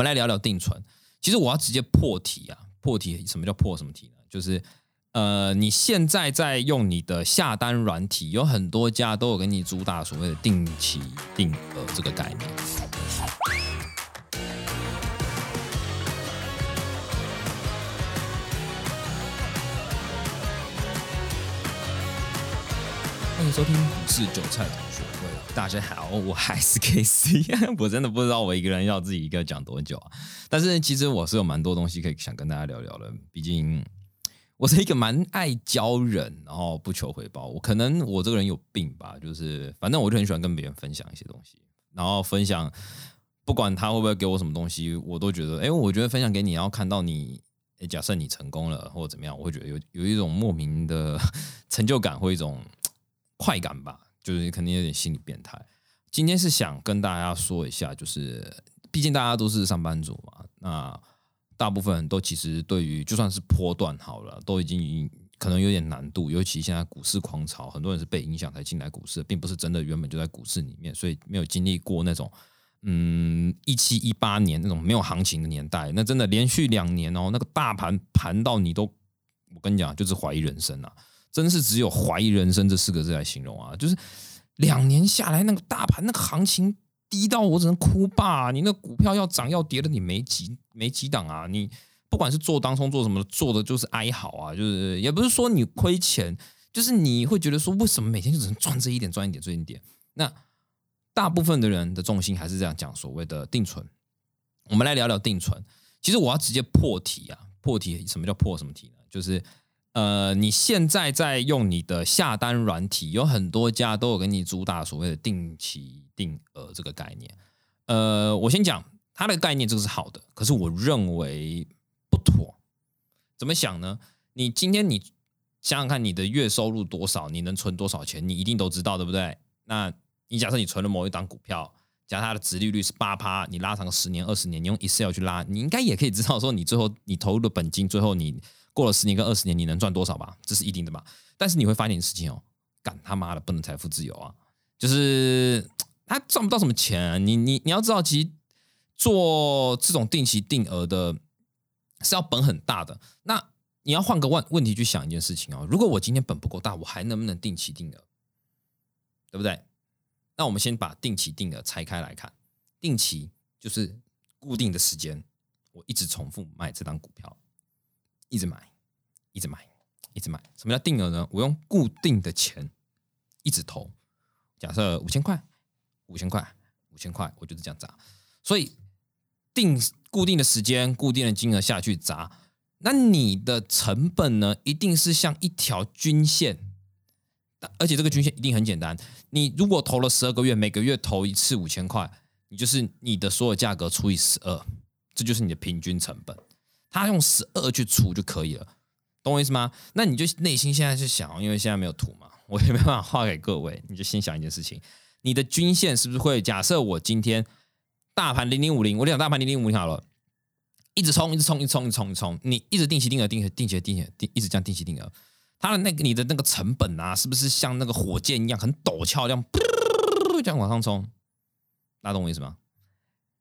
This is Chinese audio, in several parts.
我们来聊聊定存。其实我要直接破题啊，破题什么叫破什么题呢？就是呃，你现在在用你的下单软体，有很多家都有给你主打所谓的定期定额这个概念。收听股市韭菜同学会，大家好，我还是 K C，我真的不知道我一个人要自己一个讲多久啊。但是其实我是有蛮多东西可以想跟大家聊聊的，毕竟我是一个蛮爱教人，然后不求回报。我可能我这个人有病吧，就是反正我就很喜欢跟别人分享一些东西，然后分享不管他会不会给我什么东西，我都觉得，哎，我觉得分享给你，然后看到你，假设你成功了或者怎么样，我会觉得有有一种莫名的成就感或一种。快感吧，就是肯定有点心理变态。今天是想跟大家说一下，就是毕竟大家都是上班族嘛，那大部分人都其实对于就算是波段好了，都已经可能有点难度。尤其现在股市狂潮，很多人是被影响才进来股市，并不是真的原本就在股市里面，所以没有经历过那种嗯一七一八年那种没有行情的年代。那真的连续两年哦，那个大盘盘到你都，我跟你讲，就是怀疑人生啊。真是只有怀疑人生这四个字来形容啊！就是两年下来，那个大盘那个行情低到我只能哭吧。你那股票要涨要跌的，你没几没几档啊！你不管是做当冲做什么，做的就是哀嚎啊！就是也不是说你亏钱，就是你会觉得说，为什么每天就只能赚这一点赚一点赚一点？那大部分的人的重心还是这样讲，所谓的定存。我们来聊聊定存。其实我要直接破题啊！破题什么叫破什么题呢？就是。呃，你现在在用你的下单软体，有很多家都有给你主打所谓的定期定额这个概念。呃，我先讲它的概念，这个是好的，可是我认为不妥。怎么想呢？你今天你想想看，你的月收入多少，你能存多少钱，你一定都知道，对不对？那你假设你存了某一档股票，假设它的值利率是八趴，你拉长个十年、二十年，你用 Excel 去拉，你应该也可以知道说，你最后你投入的本金，最后你。过了十年跟二十年，你能赚多少吧？这是一定的吧。但是你会发现一件事情哦，干他妈的不能财富自由啊！就是他赚不到什么钱。你你你要知道，其实做这种定期定额的是要本很大的。那你要换个问问题去想一件事情哦，如果我今天本不够大，我还能不能定期定额？对不对？那我们先把定期定额拆开来看。定期就是固定的时间，我一直重复买这张股票。一直买，一直买，一直买。什么叫定额呢？我用固定的钱一直投。假设五千块，五千块，五千块，我就是这样砸。所以定固定的时间、固定的金额下去砸，那你的成本呢，一定是像一条均线。而且这个均线一定很简单。你如果投了十二个月，每个月投一次五千块，你就是你的所有价格除以十二，这就是你的平均成本。他用十二去除就可以了，懂我意思吗？那你就内心现在是想，因为现在没有图嘛，我也没办法画给各位，你就先想一件事情：你的均线是不是会假设我今天大盘零零五零，我讲大盘零零五零好了，一直冲，一直冲，一直冲，一直冲，一冲，你一直定期定额，定定期定期定，一直这样定期定额，它的那个你的那个成本啊，是不是像那个火箭一样很陡峭，这样噗这样往上冲？大家懂我意思吗？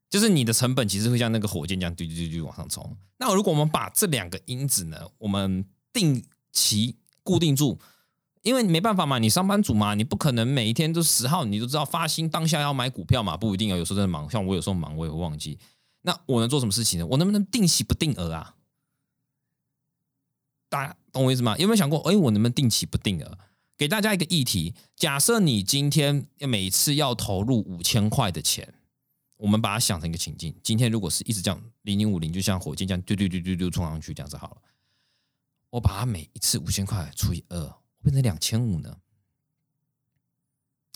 就是你的成本其实会像那个火箭这样，嘟嘟嘟嘟往上冲。那如果我们把这两个因子呢，我们定期固定住，因为你没办法嘛，你上班族嘛，你不可能每一天都十号你都知道发薪当下要买股票嘛，不一定啊。有时候真的忙，像我有时候忙，我也会忘记。那我能做什么事情呢？我能不能定期不定额啊？大家懂我意思吗？有没有想过，哎，我能不能定期不定额？给大家一个议题：假设你今天每次要投入五千块的钱。我们把它想成一个情境，今天如果是一直这样零零五零，就像火箭这样丢丢丢丢丢冲上去，这样子好了。我把它每一次五千块除以二，变成两千五呢？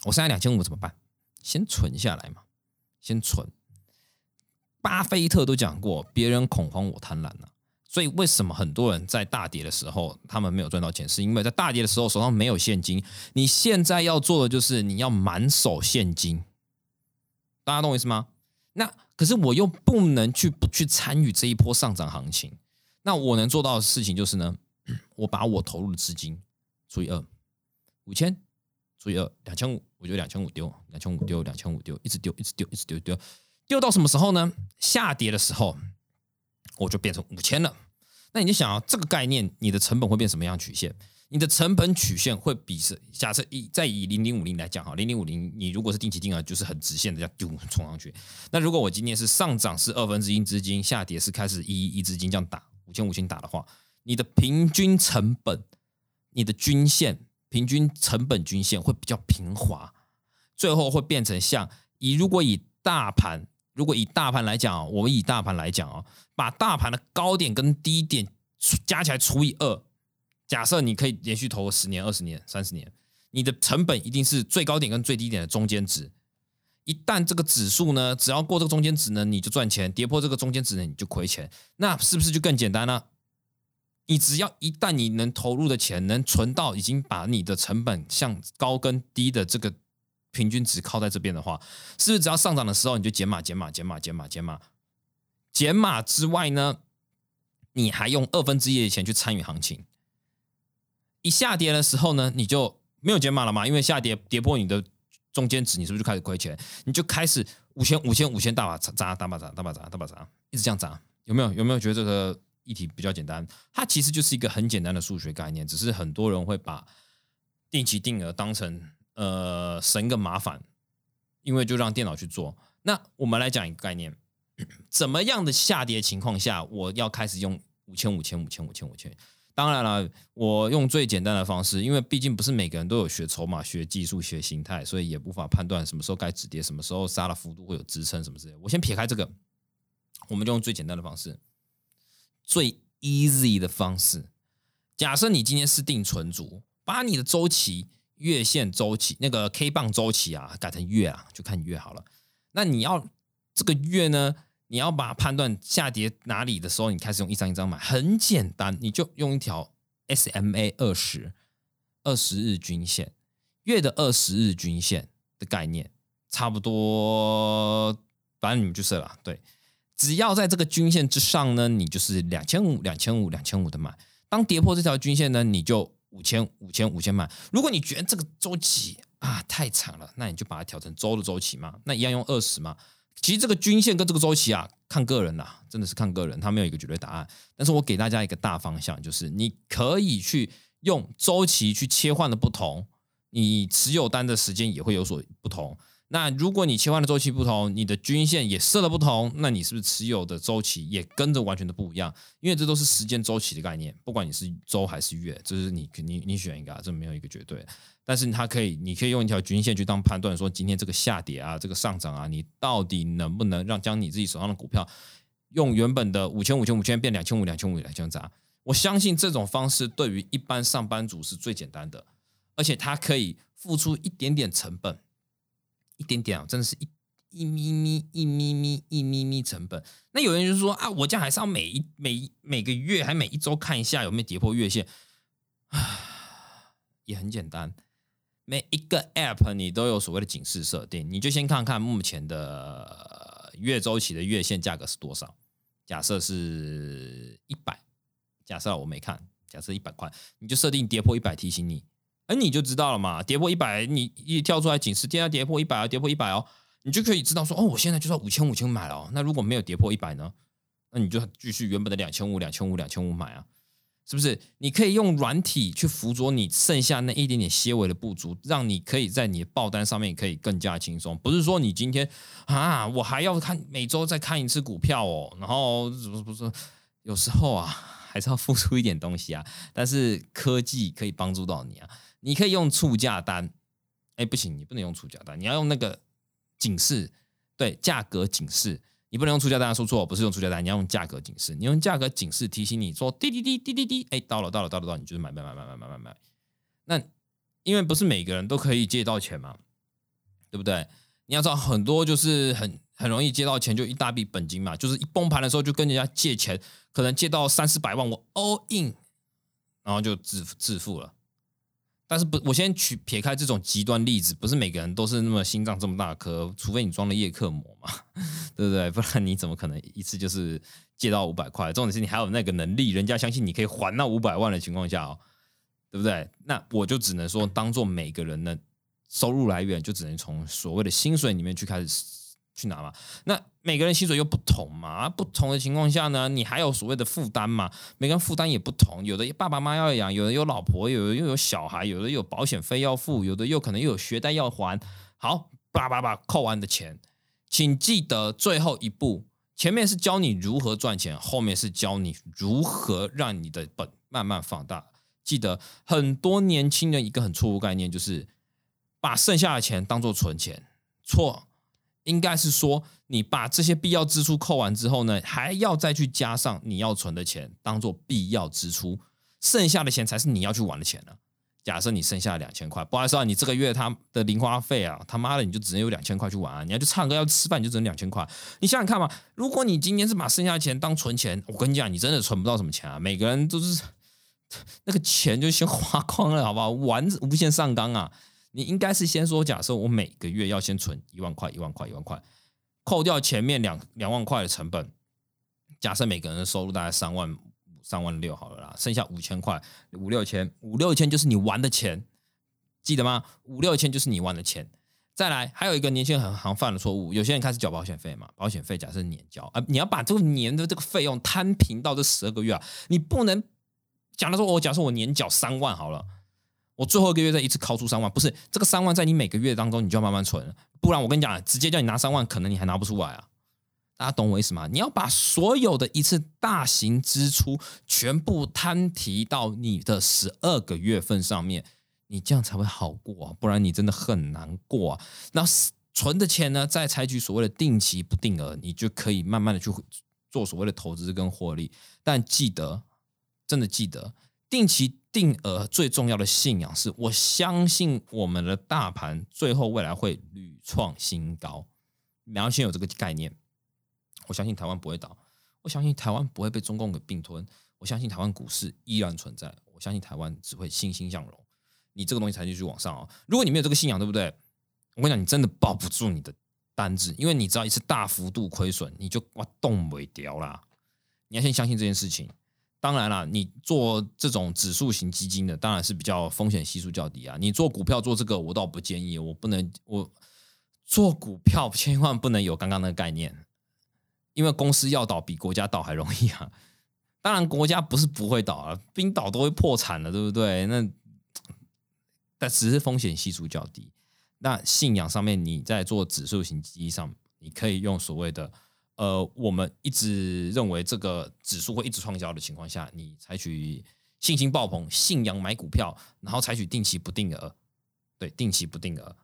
我剩下两千五怎么办？先存下来嘛，先存。巴菲特都讲过，别人恐慌，我贪婪啊。所以为什么很多人在大跌的时候，他们没有赚到钱，是因为在大跌的时候手上没有现金。你现在要做的就是你要满手现金。大家懂我意思吗？那可是我又不能去不去参与这一波上涨行情，那我能做到的事情就是呢，我把我投入的资金除以二，五千除以二两千五，我就两千五丢，两千五丢，两千五丢，一直丢，一直丢，一直丢丢，丢到什么时候呢？下跌的时候，我就变成五千了。那你就想啊，这个概念，你的成本会变什么样曲线？你的成本曲线会比是假设以再以零零五零来讲哈，零零五零你如果是定期定额，就是很直线的这样丢冲上去。那如果我今天是上涨是二分之一资金，下跌是开始一一资金这样打五千五千打的话，你的平均成本，你的均线平均成本均线会比较平滑，最后会变成像以如果以大盘如果以大盘来讲我们以大盘来讲啊，把大盘的高点跟低点加起来除以二。假设你可以连续投十年、二十年、三十年，你的成本一定是最高点跟最低点的中间值。一旦这个指数呢，只要过这个中间值呢，你就赚钱；跌破这个中间值呢，你就亏钱。那是不是就更简单呢？你只要一旦你能投入的钱能存到已经把你的成本向高跟低的这个平均值靠在这边的话，是不是只要上涨的时候你就减码、减码、减码、减码、减码？减码之外呢，你还用二分之一的钱去参与行情。一下跌的时候呢，你就没有减码了嘛？因为下跌跌破你的中间值，你是不是就开始亏钱？你就开始五千五千五千大把砸，大把砸，大把砸，大把砸，一直这样砸，有没有？有没有觉得这个议题比较简单？它其实就是一个很简单的数学概念，只是很多人会把定期定额当成呃省个麻烦，因为就让电脑去做。那我们来讲一个概念：怎么样的下跌情况下，我要开始用五千五千五千五千五千？当然了，我用最简单的方式，因为毕竟不是每个人都有学筹码、学技术、学形态，所以也无法判断什么时候该止跌，什么时候杀了幅度会有支撑什么之类。我先撇开这个，我们就用最简单的方式，最 easy 的方式。假设你今天是定存组，把你的周期、月线周期、那个 K 棒周期啊改成月啊，就看月好了。那你要这个月呢？你要把判断下跌哪里的时候，你开始用一张一张买，很简单，你就用一条 SMA 二十二十日均线月的二十日均线的概念，差不多，反正你们就设了，对，只要在这个均线之上呢，你就是两千五两千五两千五的买，当跌破这条均线呢，你就五千五千五千买。如果你觉得这个周期啊太长了，那你就把它调成周的周期嘛，那一样用二十嘛。其实这个均线跟这个周期啊，看个人呐，真的是看个人，它没有一个绝对答案。但是我给大家一个大方向，就是你可以去用周期去切换的不同，你持有单的时间也会有所不同。那如果你切换的周期不同，你的均线也设了不同，那你是不是持有的周期也跟着完全的不一样？因为这都是时间周期的概念，不管你是周还是月，这是你你你选一个，啊这没有一个绝对。但是它可以，你可以用一条均线去当判断，说今天这个下跌啊，这个上涨啊，你到底能不能让将你自己手上的股票用原本的五千五千五千变两千五两千五两千砸？我相信这种方式对于一般上班族是最简单的，而且它可以付出一点点成本，一点点啊，真的是一一咪咪一咪咪一咪咪成本。那有人就说啊，我这样还是要每一每每个月还每一周看一下有没有跌破月线啊，也很简单。每一个 App 你都有所谓的警示设定，你就先看看目前的月周期的月线价格是多少。假设是一百，假设我没看，假设一百块，你就设定跌破一百提醒你，哎，你就知道了嘛。跌破一百，你一跳出来警示，跌要跌破一百啊，跌破一百哦，你就可以知道说，哦，我现在就要五千五千买了。那如果没有跌破一百呢？那你就继续原本的两千五、两千五、两千五买啊。是不是？你可以用软体去辅佐你剩下那一点点些微的不足，让你可以在你的报单上面可以更加轻松。不是说你今天啊，我还要看每周再看一次股票哦，然后不是不是，有时候啊还是要付出一点东西啊。但是科技可以帮助到你啊，你可以用促价单，哎不行，你不能用促价单，你要用那个警示，对，价格警示。你不能用出价单，说错，不是用出价单，你要用价格警示。你用价格警示提醒你说滴滴滴滴滴滴，哎，到了到了到了到，你就是买买买买买买买买。那因为不是每个人都可以借到钱嘛，对不对？你要知道很多就是很很容易借到钱，就一大笔本金嘛，就是一崩盘的时候就跟人家借钱，可能借到三四百万，我 all in，然后就自自负了。但是不，我先取撇开这种极端例子，不是每个人都是那么心脏这么大颗，除非你装了叶克膜嘛，对不对？不然你怎么可能一次就是借到五百块？重点是你还有那个能力，人家相信你可以还那五百万的情况下哦，对不对？那我就只能说，当做每个人的收入来源，就只能从所谓的薪水里面去开始去拿嘛。那每个人薪水又不同嘛，不同的情况下呢，你还有所谓的负担嘛？每个人负担也不同，有的爸爸妈妈要养，有的有老婆，有的又有小孩，有的有保险费要付，有的又可能又有学贷要还。好，叭叭叭扣完的钱，请记得最后一步，前面是教你如何赚钱，后面是教你如何让你的本慢慢放大。记得很多年轻人一个很错误概念就是把剩下的钱当做存钱，错，应该是说你把这些必要支出扣完之后呢，还要再去加上你要存的钱当做必要支出，剩下的钱才是你要去玩的钱呢。假设你剩下两千块，不好意思啊，你这个月他的零花费啊，他妈的你就只能有两千块去玩啊，你要去唱歌要吃饭你就只能两千块，你想想看嘛，如果你今天是把剩下的钱当存钱，我跟你讲，你真的存不到什么钱啊，每个人都是。那个钱就先花光了，好不好？玩无限上纲啊！你应该是先说，假设我每个月要先存一万块，一万块，一万块，扣掉前面两两万块的成本，假设每个人的收入大概三万三万六好了啦，剩下五千块，五六千，五六千就是你玩的钱，记得吗？五六千就是你玩的钱。再来，还有一个年轻人很常犯的错误，有些人开始缴保险费嘛，保险费假设年交啊，你要把这个年的这个费用摊平到这十二个月啊，你不能。讲的说，我假设我年缴三万好了，我最后一个月再一次掏出三万，不是这个三万在你每个月当中，你就要慢慢存，不然我跟你讲，直接叫你拿三万，可能你还拿不出来啊！大家懂我意思吗？你要把所有的一次大型支出全部摊提到你的十二个月份上面，你这样才会好过啊，不然你真的很难过啊。那存的钱呢，再采取所谓的定期不定额，你就可以慢慢的去做所谓的投资跟获利，但记得。真的记得定期定额最重要的信仰是，我相信我们的大盘最后未来会屡创新高。你要先有这个概念。我相信台湾不会倒，我相信台湾不会被中共给并吞，我相信台湾股市依然存在，我相信台湾只会欣欣向荣。你这个东西才继续往上哦。如果你没有这个信仰，对不对？我跟你讲，你真的保不住你的单子，因为你只要一次大幅度亏损，你就哇动不掉啦。你要先相信这件事情。当然了，你做这种指数型基金的，当然是比较风险系数较低啊。你做股票做这个，我倒不建议。我不能，我做股票 千万不能有刚刚那个概念，因为公司要倒比国家倒还容易啊。当然，国家不是不会倒啊，冰岛都会破产了，对不对？那但只是风险系数较低。那信仰上面，你在做指数型基金上，你可以用所谓的。呃，我们一直认为这个指数会一直创高的情况下，你采取信心爆棚、信仰买股票，然后采取定期不定额，对，定期不定额。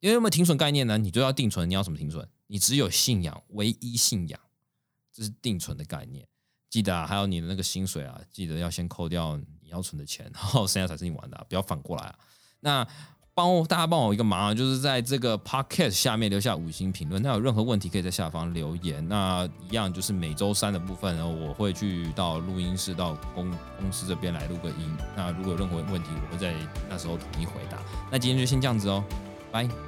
因为有没有停损概念呢？你就要定存，你要什么停损？你只有信仰，唯一信仰，这是定存的概念。记得啊，还有你的那个薪水啊，记得要先扣掉你要存的钱，然后剩下才是你玩的，不要反过来啊。那。帮大家帮我一个忙，就是在这个 podcast 下面留下五星评论。那有任何问题可以在下方留言。那一样就是每周三的部分，呢我会去到录音室到公公司这边来录个音。那如果有任何问题，我会在那时候统一回答。那今天就先这样子哦，拜。